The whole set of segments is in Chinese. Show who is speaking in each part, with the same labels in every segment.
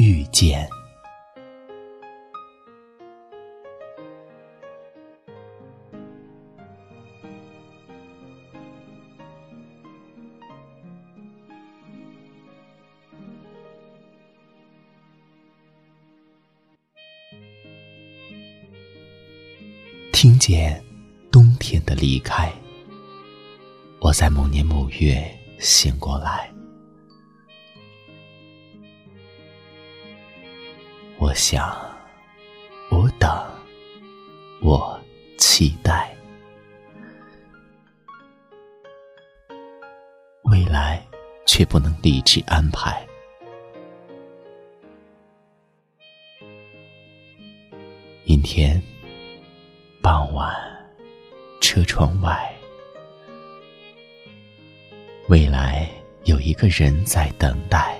Speaker 1: 遇见。听见冬天的离开，我在某年某月醒过来。我想，我等，我期待，未来却不能理智安排。阴天，傍晚，车窗外，未来有一个人在等待。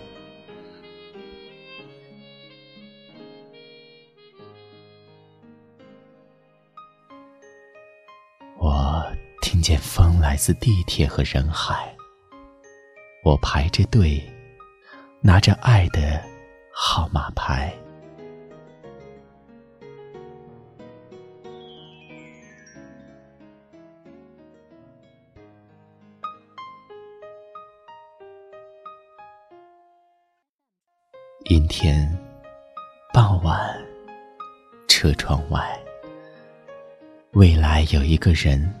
Speaker 1: 听见风来自地铁和人海，我排着队，拿着爱的号码牌。阴天，傍晚，车窗外，未来有一个人。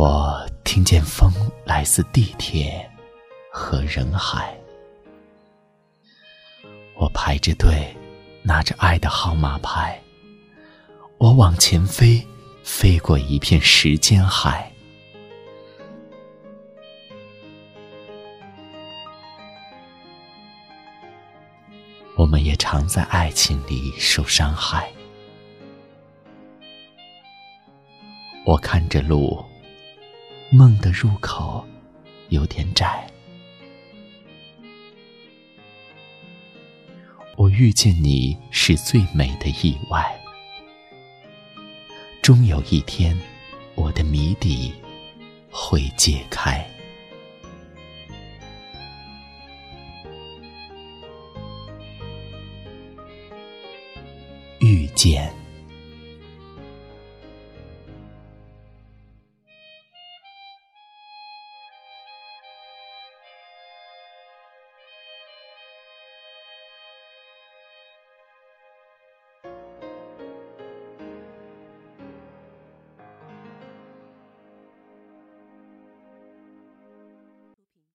Speaker 1: 我听见风来自地铁和人海，我排着队，拿着爱的号码牌，我往前飞，飞过一片时间海。我们也常在爱情里受伤害。我看着路。梦的入口有点窄，我遇见你是最美的意外。终有一天，我的谜底会解开。遇见。